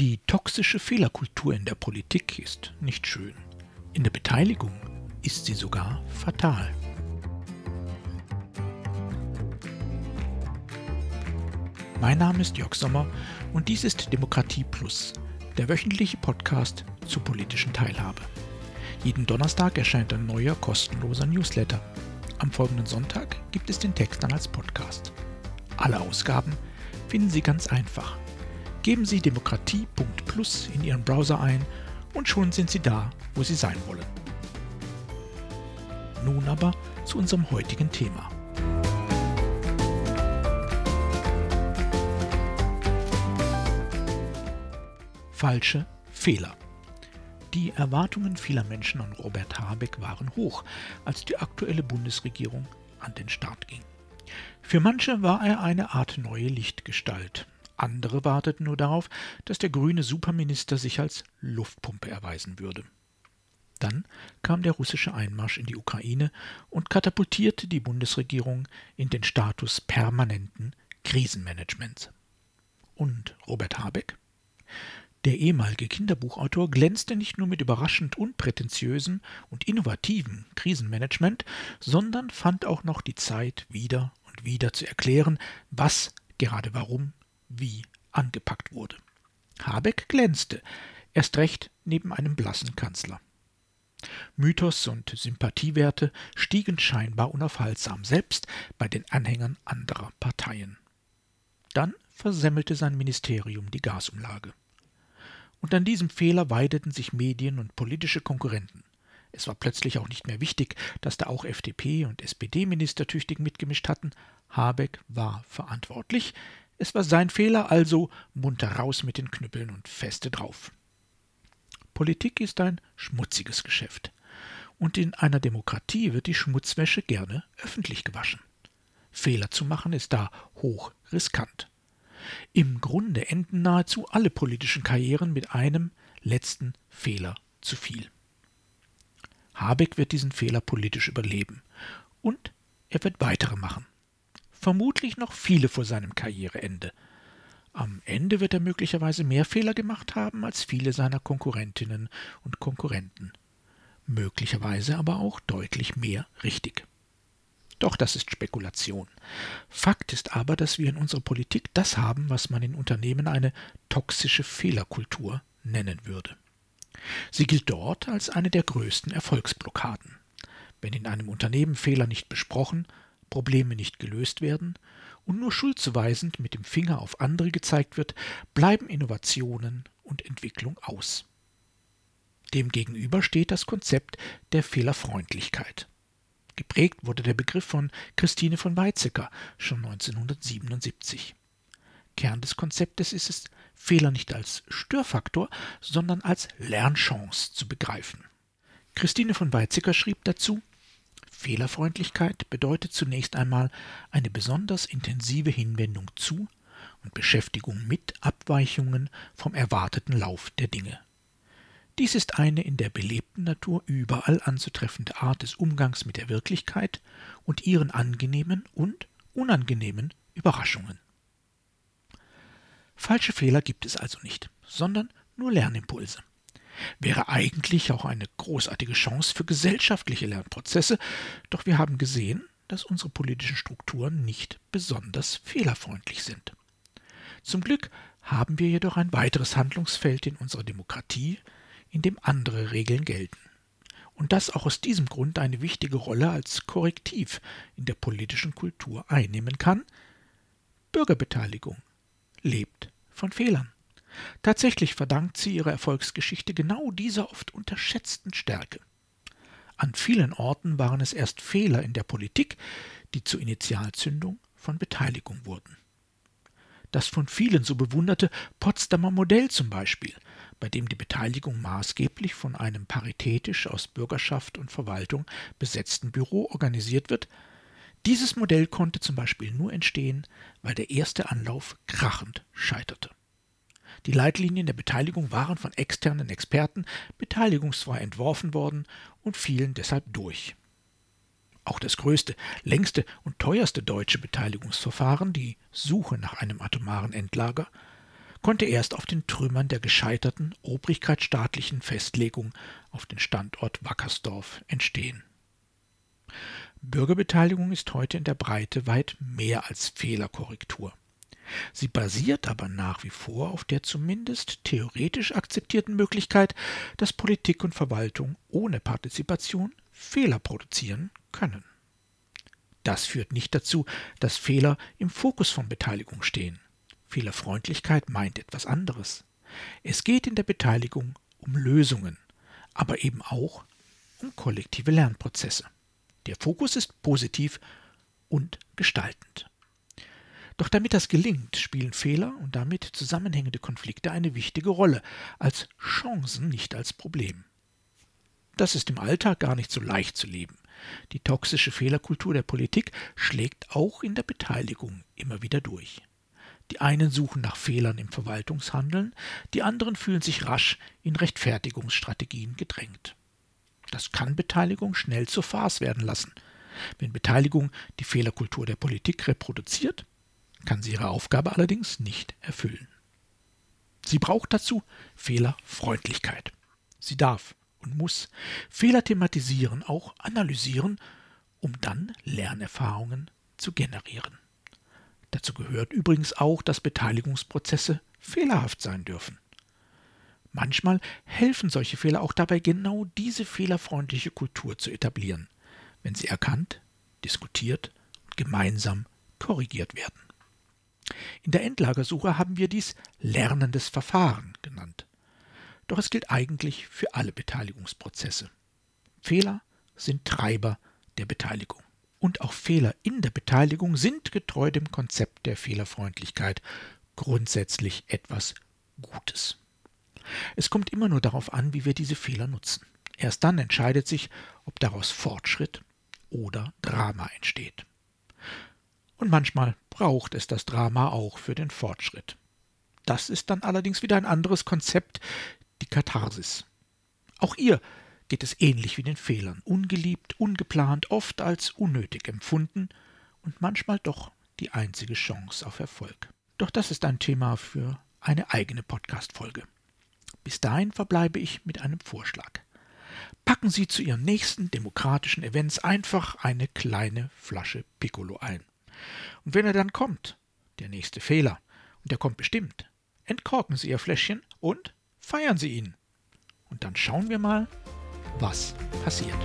Die toxische Fehlerkultur in der Politik ist nicht schön. In der Beteiligung ist sie sogar fatal. Mein Name ist Jörg Sommer und dies ist Demokratie Plus, der wöchentliche Podcast zur politischen Teilhabe. Jeden Donnerstag erscheint ein neuer kostenloser Newsletter. Am folgenden Sonntag gibt es den Text dann als Podcast. Alle Ausgaben finden Sie ganz einfach Geben Sie demokratie.plus in Ihren Browser ein und schon sind Sie da, wo Sie sein wollen. Nun aber zu unserem heutigen Thema. Falsche Fehler. Die Erwartungen vieler Menschen an Robert Habeck waren hoch, als die aktuelle Bundesregierung an den Start ging. Für manche war er eine Art neue Lichtgestalt, andere warteten nur darauf, dass der grüne Superminister sich als Luftpumpe erweisen würde. Dann kam der russische Einmarsch in die Ukraine und katapultierte die Bundesregierung in den Status permanenten Krisenmanagements. Und Robert Habeck? Der ehemalige Kinderbuchautor glänzte nicht nur mit überraschend unprätentiösen und innovativen Krisenmanagement, sondern fand auch noch die Zeit, wieder und wieder zu erklären, was gerade warum wie angepackt wurde. Habeck glänzte, erst recht neben einem blassen Kanzler. Mythos und Sympathiewerte stiegen scheinbar unaufhaltsam, selbst bei den Anhängern anderer Parteien. Dann versemmelte sein Ministerium die Gasumlage. Und an diesem Fehler weideten sich Medien und politische Konkurrenten. Es war plötzlich auch nicht mehr wichtig, dass da auch FDP und SPD-Minister tüchtig mitgemischt hatten. Habeck war verantwortlich, es war sein Fehler, also munter raus mit den Knüppeln und feste drauf. Politik ist ein schmutziges Geschäft. Und in einer Demokratie wird die Schmutzwäsche gerne öffentlich gewaschen. Fehler zu machen ist da hoch riskant. Im Grunde enden nahezu alle politischen Karrieren mit einem letzten Fehler zu viel. Habeck wird diesen Fehler politisch überleben. Und er wird weitere machen vermutlich noch viele vor seinem Karriereende. Am Ende wird er möglicherweise mehr Fehler gemacht haben als viele seiner Konkurrentinnen und Konkurrenten. Möglicherweise aber auch deutlich mehr richtig. Doch das ist Spekulation. Fakt ist aber, dass wir in unserer Politik das haben, was man in Unternehmen eine toxische Fehlerkultur nennen würde. Sie gilt dort als eine der größten Erfolgsblockaden. Wenn in einem Unternehmen Fehler nicht besprochen, Probleme nicht gelöst werden und nur schuldzuweisend mit dem Finger auf andere gezeigt wird, bleiben Innovationen und Entwicklung aus. Demgegenüber steht das Konzept der Fehlerfreundlichkeit. Geprägt wurde der Begriff von Christine von Weizsäcker schon 1977. Kern des Konzeptes ist es, Fehler nicht als Störfaktor, sondern als Lernchance zu begreifen. Christine von Weizsäcker schrieb dazu, Fehlerfreundlichkeit bedeutet zunächst einmal eine besonders intensive Hinwendung zu und Beschäftigung mit Abweichungen vom erwarteten Lauf der Dinge. Dies ist eine in der belebten Natur überall anzutreffende Art des Umgangs mit der Wirklichkeit und ihren angenehmen und unangenehmen Überraschungen. Falsche Fehler gibt es also nicht, sondern nur Lernimpulse wäre eigentlich auch eine großartige Chance für gesellschaftliche Lernprozesse, doch wir haben gesehen, dass unsere politischen Strukturen nicht besonders fehlerfreundlich sind. Zum Glück haben wir jedoch ein weiteres Handlungsfeld in unserer Demokratie, in dem andere Regeln gelten. Und das auch aus diesem Grund eine wichtige Rolle als Korrektiv in der politischen Kultur einnehmen kann. Bürgerbeteiligung lebt von Fehlern. Tatsächlich verdankt sie ihre Erfolgsgeschichte genau dieser oft unterschätzten Stärke. An vielen Orten waren es erst Fehler in der Politik, die zur Initialzündung von Beteiligung wurden. Das von vielen so bewunderte Potsdamer Modell zum Beispiel, bei dem die Beteiligung maßgeblich von einem paritätisch aus Bürgerschaft und Verwaltung besetzten Büro organisiert wird, dieses Modell konnte zum Beispiel nur entstehen, weil der erste Anlauf krachend scheiterte. Die Leitlinien der Beteiligung waren von externen Experten beteiligungsfrei entworfen worden und fielen deshalb durch. Auch das größte, längste und teuerste deutsche Beteiligungsverfahren, die Suche nach einem atomaren Endlager, konnte erst auf den Trümmern der gescheiterten obrigkeitsstaatlichen Festlegung auf den Standort Wackersdorf entstehen. Bürgerbeteiligung ist heute in der Breite weit mehr als Fehlerkorrektur. Sie basiert aber nach wie vor auf der zumindest theoretisch akzeptierten Möglichkeit, dass Politik und Verwaltung ohne Partizipation Fehler produzieren können. Das führt nicht dazu, dass Fehler im Fokus von Beteiligung stehen. Fehlerfreundlichkeit meint etwas anderes. Es geht in der Beteiligung um Lösungen, aber eben auch um kollektive Lernprozesse. Der Fokus ist positiv und gestaltend. Doch damit das gelingt, spielen Fehler und damit zusammenhängende Konflikte eine wichtige Rolle, als Chancen, nicht als Problem. Das ist im Alltag gar nicht so leicht zu leben. Die toxische Fehlerkultur der Politik schlägt auch in der Beteiligung immer wieder durch. Die einen suchen nach Fehlern im Verwaltungshandeln, die anderen fühlen sich rasch in Rechtfertigungsstrategien gedrängt. Das kann Beteiligung schnell zur Farce werden lassen. Wenn Beteiligung die Fehlerkultur der Politik reproduziert, kann sie ihre Aufgabe allerdings nicht erfüllen. Sie braucht dazu Fehlerfreundlichkeit. Sie darf und muss Fehler thematisieren, auch analysieren, um dann Lernerfahrungen zu generieren. Dazu gehört übrigens auch, dass Beteiligungsprozesse fehlerhaft sein dürfen. Manchmal helfen solche Fehler auch dabei, genau diese fehlerfreundliche Kultur zu etablieren, wenn sie erkannt, diskutiert und gemeinsam korrigiert werden. In der Endlagersuche haben wir dies lernendes Verfahren genannt. Doch es gilt eigentlich für alle Beteiligungsprozesse. Fehler sind Treiber der Beteiligung. Und auch Fehler in der Beteiligung sind getreu dem Konzept der Fehlerfreundlichkeit grundsätzlich etwas Gutes. Es kommt immer nur darauf an, wie wir diese Fehler nutzen. Erst dann entscheidet sich, ob daraus Fortschritt oder Drama entsteht. Und manchmal braucht es das Drama auch für den Fortschritt. Das ist dann allerdings wieder ein anderes Konzept, die Katharsis. Auch ihr geht es ähnlich wie den Fehlern, ungeliebt, ungeplant, oft als unnötig empfunden und manchmal doch die einzige Chance auf Erfolg. Doch das ist ein Thema für eine eigene Podcast-Folge. Bis dahin verbleibe ich mit einem Vorschlag. Packen Sie zu Ihren nächsten demokratischen Events einfach eine kleine Flasche Piccolo ein. Und wenn er dann kommt, der nächste Fehler, und der kommt bestimmt, entkorken Sie Ihr Fläschchen und feiern Sie ihn. Und dann schauen wir mal, was passiert.